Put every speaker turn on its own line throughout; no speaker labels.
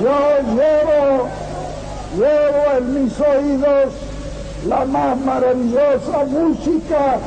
yo llevo, llevo en mis oídos la más maravillosa música.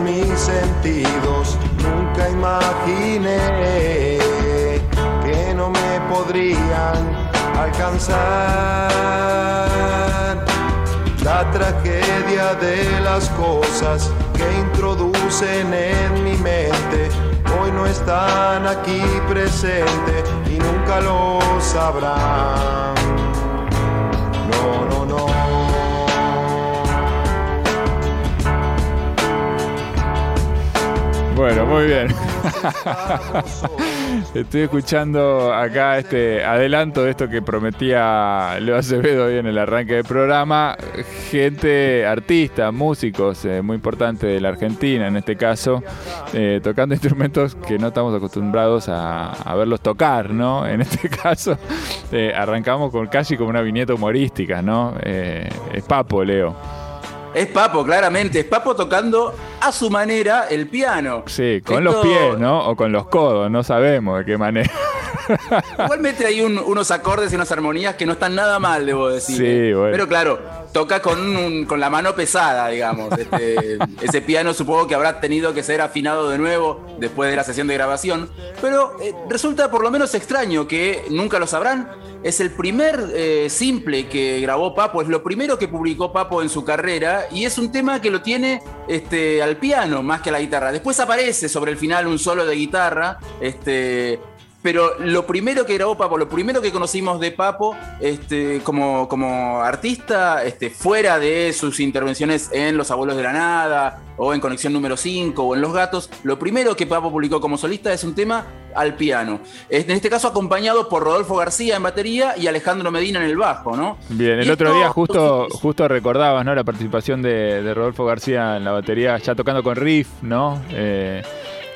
Mis sentidos, nunca imaginé que no me podrían alcanzar. La tragedia de las cosas que introducen en mi mente hoy no están aquí presentes y nunca lo sabrán.
Bueno, muy bien. Estoy escuchando acá este adelanto de esto que prometía Leo Acevedo hoy en el arranque del programa. Gente, artistas, músicos eh, muy importantes de la Argentina en este caso, eh, tocando instrumentos que no estamos acostumbrados a, verlos tocar, ¿no? En este caso, eh, arrancamos con casi como una viñeta humorística, ¿no? Es Papo, Leo.
Es Papo, claramente. Es Papo tocando a su manera el piano.
Sí, con
Esto-
los pies, ¿no? O con los codos, no sabemos de qué manera.
Igualmente hay un- unos acordes y unas armonías que no están nada mal, debo decir.
Sí,
¿eh?
bueno.
Pero claro, toca con, un- con la mano pesada, digamos. Este, ese piano supongo que habrá tenido que ser afinado de nuevo después de la sesión de grabación. Pero eh, resulta por lo menos extraño que nunca lo sabrán. Es el primer eh, simple que grabó Papo, es lo primero que publicó Papo en su carrera y es un tema que lo tiene este, al piano más que a la guitarra. Después aparece sobre el final un solo de guitarra, este, pero lo primero que grabó Papo, lo primero que conocimos de Papo este, como, como artista, este, fuera de sus intervenciones en Los Abuelos de la Nada o en Conexión número 5 o en Los Gatos, lo primero que Papo publicó como solista es un tema al piano. En este caso acompañado por Rodolfo García en batería y Alejandro Medina en el bajo, ¿no?
Bien, el
Y
otro
esto-
día justo, justo recordabas, ¿no? La participación de, de Rodolfo García en la batería, ya tocando con Riff, ¿no? Eh,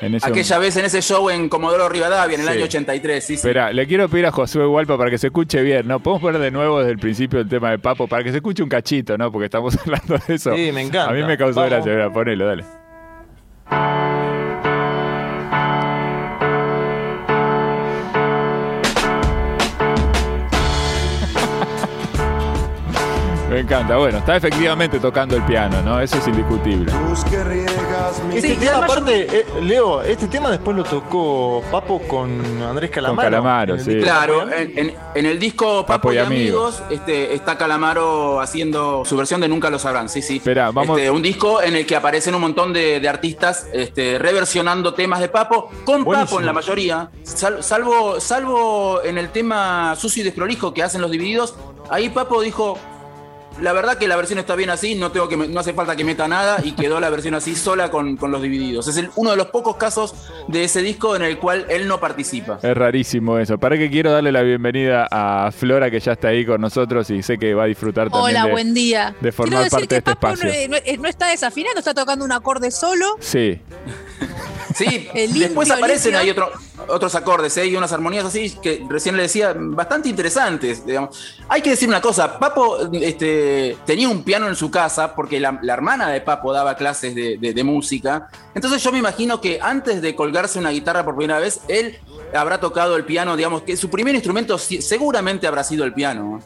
en ese
Aquella vez en ese show en Comodoro Rivadavia en el
Sí.
año 83, sí, sí.
Espera, le quiero pedir a Josué Hualpa para que se escuche bien, ¿no? Podemos poner de nuevo desde el principio el tema de Papo para que se escuche un cachito, ¿no? Porque estamos hablando de eso.
Sí, me encanta.
A mí me causó
Vamos.
gracia, mira, ponelo, dale. Me encanta. Bueno, está efectivamente tocando el piano, ¿no? Eso es indiscutible.
Este
Sí,
tema, aparte, eh, Leo, este tema después lo tocó Papo con Andrés Calamaro.
Calamaro,
en el
sí.
Claro,
Papo
en, en- en el disco Papo, y Amigos, este, está Calamaro haciendo su versión de Nunca lo sabrán, sí, sí.
Esperá, vamos-
Este, un disco en el que aparecen un montón de, de artistas este, reversionando temas de Papo, con
Buenísimo.
Papo en la mayoría, sal- salvo, salvo en el tema Sucio y Desprolijo que hacen los divididos, ahí Papo dijo... La verdad que la versión está bien así, no tengo que no hace falta que meta nada y quedó la versión así sola con, con los divididos. Es el- uno de los pocos casos de ese disco en el cual él no participa.
Es rarísimo eso. Para que quiero darle la bienvenida a Flora, que ya está ahí con nosotros y sé que va a disfrutar también
Hola,
de,
buen día.
de formar
Quiero decir
parte de este
Papo
espacio.
no, no- eh, no está desafinando, está tocando un acorde solo.
Sí,
Sí,
El limpio,
después aparecen
limpio.
ahí otro- otros acordes ¿eh? y unas armonías así que recién le decía bastante interesantes. Digamos. Hay que decir una cosa, Papo este, tenía un piano en su casa porque la, la hermana de Papo daba clases de, de- de música. Entonces yo me imagino que antes de colgarse una guitarra por primera vez, él habrá tocado el piano, digamos que su primer instrumento seguramente habrá sido el piano.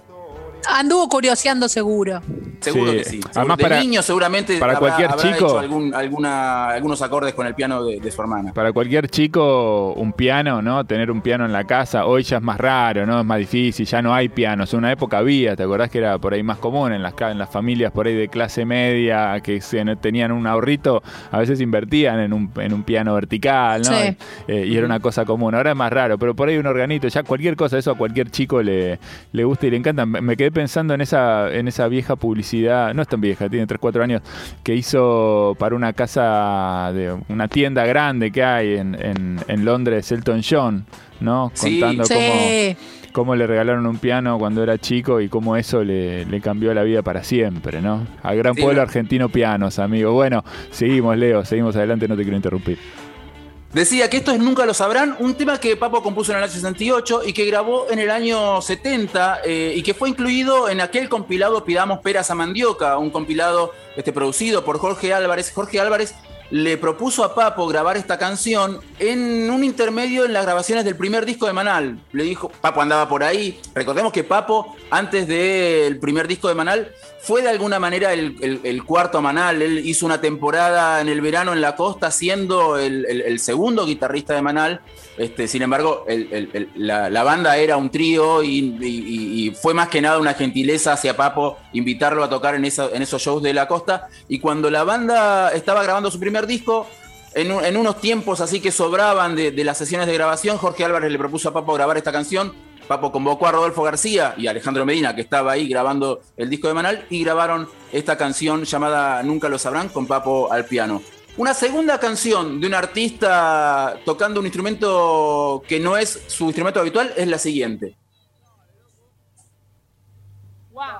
Anduvo curioseando seguro.
Seguro
Sí.
que sí.
Además,
de
para-
niño seguramente
para
habrá,
cualquier
habrá
chico-
hecho algún- alguna- algunos acordes con el piano de- de su hermana.
para cualquier chico un piano, ¿no? Tener un piano en la casa, hoy ya es más raro, ¿no? Es más difícil, ya no hay pianos. En una época había, ¿te acordás que era por ahí más común en las, en las familias por ahí de clase media que se, tenían un ahorrito, a veces invertían en un, en un piano vertical, ¿no?
Sí.
Eh, y era una cosa común. Ahora es más raro, pero por ahí un organito, ya cualquier cosa, eso a cualquier chico le, le gusta y le encanta. Me me quedé pensando en esa, en esa vieja publicidad no es tan vieja, tiene 3, 4 años, que hizo para una casa, de una tienda grande que hay en, en, en Londres, Elton John, ¿no?
Sí.
Contando cómo,
Sí.
cómo le regalaron un piano cuando era chico y cómo eso le, le cambió la vida para siempre, ¿no? Al gran
Sí,
pueblo
no.
argentino pianos, amigo. Bueno, seguimos, Leo, seguimos adelante, no te quiero interrumpir.
Decía que estos nunca lo sabrán, un tema que Papo compuso en el año 68 y que grabó en el año 70 eh, y que fue incluido en aquel compilado Pidamos Peras a Mandioca, un compilado este, producido por Jorge Álvarez. Jorge Álvarez le propuso a Papo grabar esta canción en un intermedio en las grabaciones del primer disco de Manal. Le dijo, Papo andaba por ahí. Recordemos que Papo, antes del primer disco de Manal, fue de alguna manera el, cuarto Manal. Él hizo una temporada en el verano en la costa siendo el segundo guitarrista de Manal. Este, sin embargo, la, banda era un trío y, fue más que nada una gentileza hacia Papo invitarlo a tocar en, esa- en esos shows de la costa. Y cuando la banda estaba grabando su primer disco, en unos tiempos así que sobraban de, de las sesiones de grabación, Jorge Álvarez le propuso a Papo grabar esta canción. Papo convocó a Rodolfo García y a Alejandro Medina, que estaba ahí grabando el disco de Manal, y grabaron esta canción llamada Nunca lo sabrán con Papo al piano. Una segunda canción de un artista tocando un instrumento que no es su instrumento habitual es la siguiente.
One,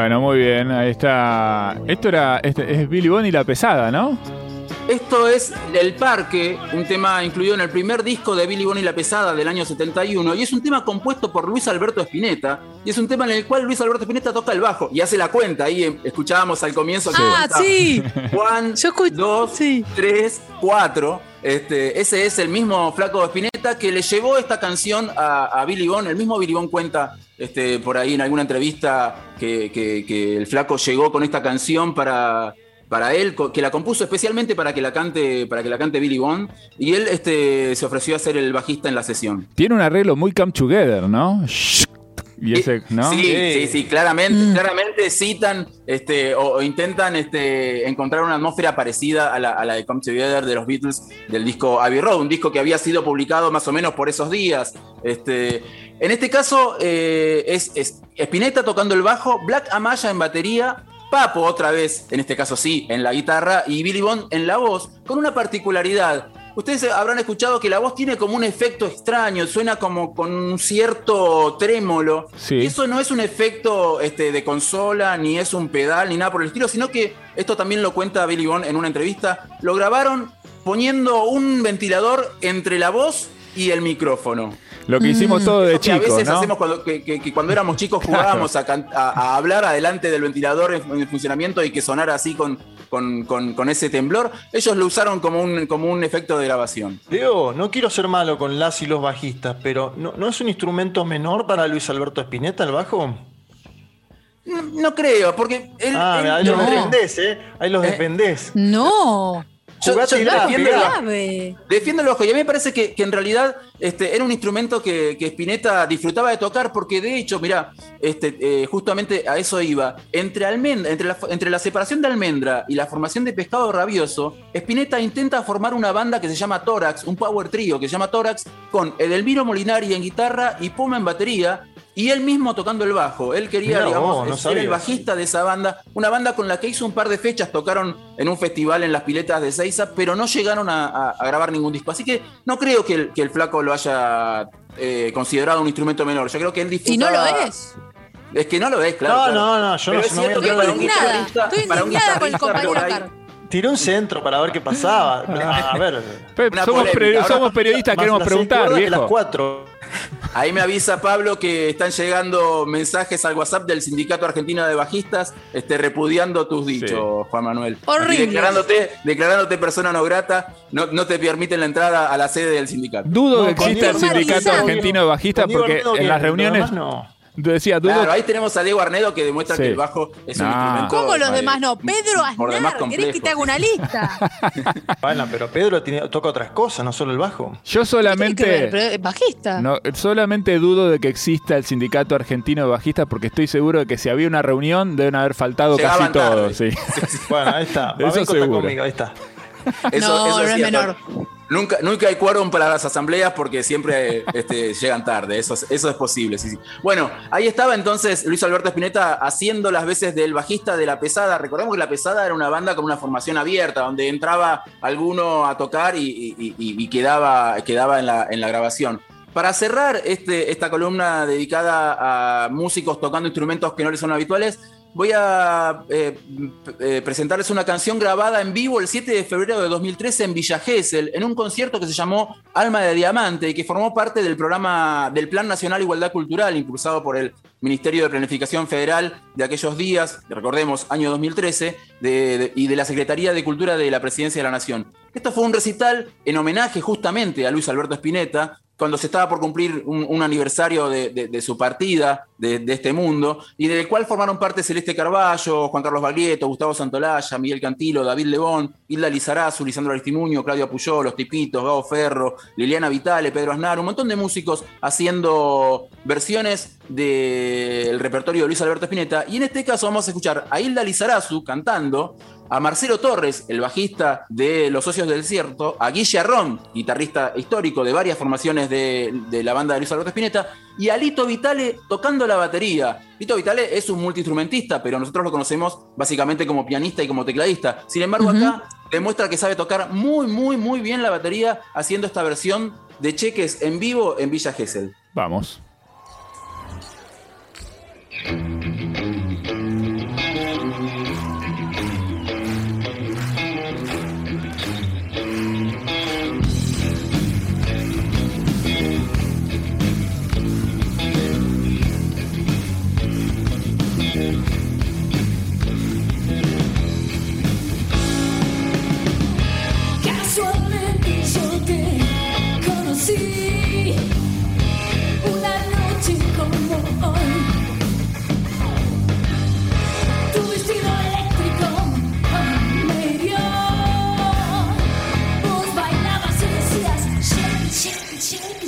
Bueno, muy bien, ahí está. Esto era, este, es Billy Bonnie la pesada, ¿no?
Esto es El Parque, un tema incluido en el primer disco de Billy Bonnie La Pesada del año 71, y es un tema compuesto por Luis Alberto Spinetta, y es un tema en el cual Luis Alberto Spinetta toca el bajo y hace la cuenta. Ahí eh, escuchábamos al comienzo que
Ah, sí.
Juan,
Yo
dos,
sí.
tres, cuatro. Este, ese es el mismo flaco Spinetta que le llevó esta canción a, a Billy Bond. El mismo Billy Bond cuenta este, por ahí en alguna entrevista que, que- el flaco llegó con esta canción para, para él, que la compuso especialmente para que la cante, para que la cante Billy Bond. Y él este, se ofreció a ser el bajista en la sesión.
Tiene un arreglo muy Come Together, ¿no? Y ese, ¿no?
Sí,
Sí.
sí, claramente, claramente citan este, o, o intentan este, encontrar una atmósfera parecida a la, a la de Come Together de los Beatles del disco Abbey Road, un disco que había sido publicado más o menos por esos días. Este, en este caso eh, es, es Spinetta tocando el bajo, Black Amaya en batería, Papo otra vez, en este caso sí, en la guitarra y Billy Bond en la voz, con una particularidad. Ustedes habrán escuchado que la voz tiene como un efecto extraño, suena como con un cierto trémolo.
Sí.
Y eso no es un efecto este, de consola, ni es un pedal, ni nada por el estilo, sino que esto también lo cuenta Billy Bond en una entrevista. Lo grabaron poniendo un ventilador entre la voz y el micrófono.
Lo que hicimos todo de
que a
chicos,
veces
¿no?
hacemos cuando, que, que- que cuando éramos chicos jugábamos a, can- a- a hablar adelante del ventilador en, en funcionamiento y que sonara así con, con- con- con ese temblor. Ellos lo usaron como un, como un efecto de grabación.
Leo, no quiero ser malo con las y los bajistas, pero ¿no, no es un instrumento menor para Luis Alberto Spinetta el bajo?
No, no creo, porque él,
Ah,
él-
ahí los
no.
defendés, ¿eh? Ahí los
Eh.
defendés.
No.
Yo- yo
grave,
defiendo
grave.
Defiendo el ojo. Y a mí me parece que, que en realidad este, era un instrumento que, que Spinetta disfrutaba de tocar, porque de hecho, mira, este, eh, justamente a eso iba. Entre, almendra, entre, la, entre la separación de almendra y la formación de pescado rabioso, Spinetta intenta formar una banda que se llama Tórax, un power trio que se llama Tórax, con Edelmiro Molinari en guitarra y Puma en batería. Y él mismo tocando el bajo. Él quería,
Mirá
digamos,
no
ser el bajista de esa banda. Una banda con la que hizo un par de fechas, tocaron en un festival en las piletas de Seiza, pero no llegaron a, a- a grabar ningún disco. Así que no creo que el, que el flaco lo haya eh, considerado un instrumento menor. Yo creo que él
Y
disfrutaba...
no lo es.
Es que no lo es, claro.
No,
claro.
no, no, yo
Pero
no-
es
no voy a
cierto que para un
Estoy indignada.
guitarrista...
Estoy
para un
con el compañero.
Tiré un centro para ver qué pasaba. A ver.
Somos,
polémica.
somos periodistas, queremos preguntar,
que las
viejo.
cuatro.
Ahí me avisa Pablo que están llegando mensajes al WhatsApp del Sindicato Argentino de Bajistas este, repudiando tus dichos, Juan Manuel.
Horrible.
Y Declarándote, declarándote persona no grata, no, no te permiten la entrada a la sede del sindicato.
Dudo
No,
que exista el Sindicato Argentino de Bajistas porque en las reuniones
no.
Decía, dudo
Claro, ahí tenemos a Diego Arnedo que demuestra
Sí.
que el bajo es un instrumento.
¿Cómo los demás no? Pedro Aznar, ¿querés que te haga una lista?
Bueno, pero Pedro tiene- toca otras cosas, no solo el bajo.
Yo
Tiene que ver,
solamente
bajista.
no, solamente dudo de que exista el Sindicato Argentino de Bajistas porque estoy seguro de que si había una reunión deben haber faltado
Llegaban
casi todos, sí.
Bueno, ahí está.
Eso seguro.
conmigo, ahí está.
Eso,
No,
eso
no es menor.
Nunca, nunca hay quórum para las asambleas porque siempre este, llegan tarde. Eso, es- eso es posible. Sí, sí. Bueno, ahí estaba entonces Luis Alberto Spinetta haciendo las veces del bajista de La Pesada. Recordemos que La Pesada era una banda con una formación abierta, donde entraba alguno a tocar y- y quedaba, quedaba en, la, en la grabación. Para cerrar este, esta columna dedicada a músicos tocando instrumentos que no les son habituales, voy a eh, eh, presentarles una canción grabada en vivo el 7 de febrero de 2013 en Villa Gesell, en un concierto que se llamó Alma de Diamante y que formó parte del programa del Plan Nacional Igualdad Cultural, impulsado por el Ministerio de Planificación Federal de aquellos días, recordemos, año 2013, de- de- y de la Secretaría de Cultura de la Presidencia de la Nación. Esto fue un recital en homenaje justamente a Luis Alberto Spinetta, cuando se estaba por cumplir un, aniversario de, su partida de, de este mundo, y del cual formaron parte Celeste Carballo, Juan Carlos Baglietto, Gustavo Santolaya, Miguel Cantilo, David Lebón, Hilda Lizarazu, Lisandro Aristimuño, Claudio Puyol, Los Tipitos, Gabo Ferro, Liliana Vitale, Pedro Aznar, un montón de músicos haciendo versiones del repertorio de Luis Alberto Spinetta, y en este caso vamos a escuchar a Hilda Lizarazu cantando, a Marcelo Torres, el bajista de Los Socios del Desierto, a Guille Arrón, guitarrista histórico de varias formaciones de, de la banda de Luis Alberto Spinetta, y a Lito Vitale tocando la batería. Lito Vitale es un multiinstrumentista, pero nosotros lo conocemos básicamente como pianista y como tecladista. Sin embargo, acá demuestra que sabe tocar muy, muy, muy bien la batería haciendo esta versión de cheques en vivo en Villa Gesell.
Vamos.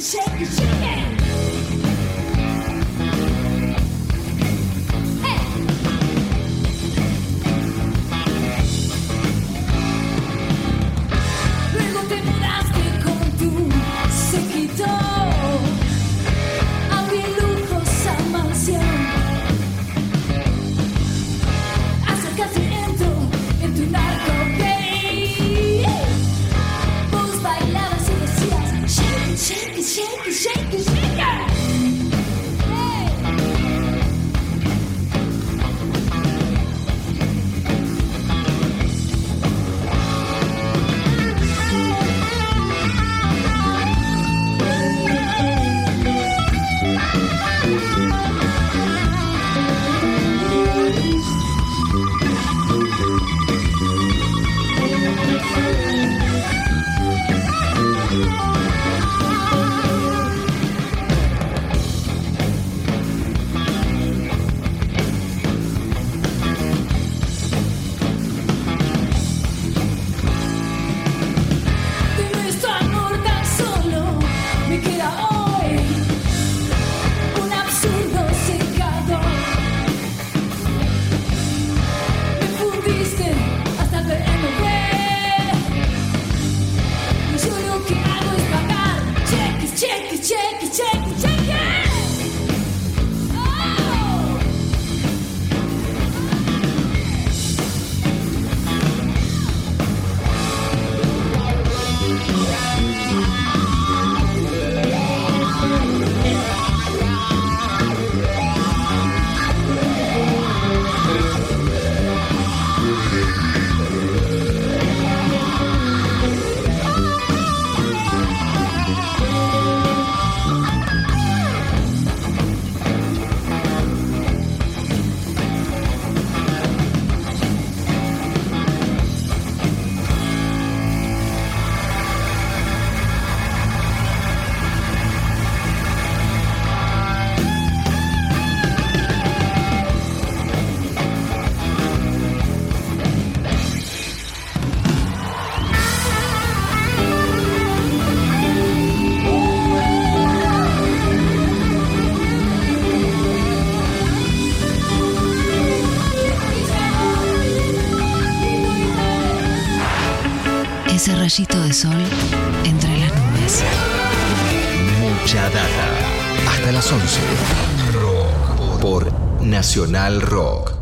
shake
it, shake it. Sol entre las nubes.
Mucha data. Hasta las 11. Por Nacional Rock.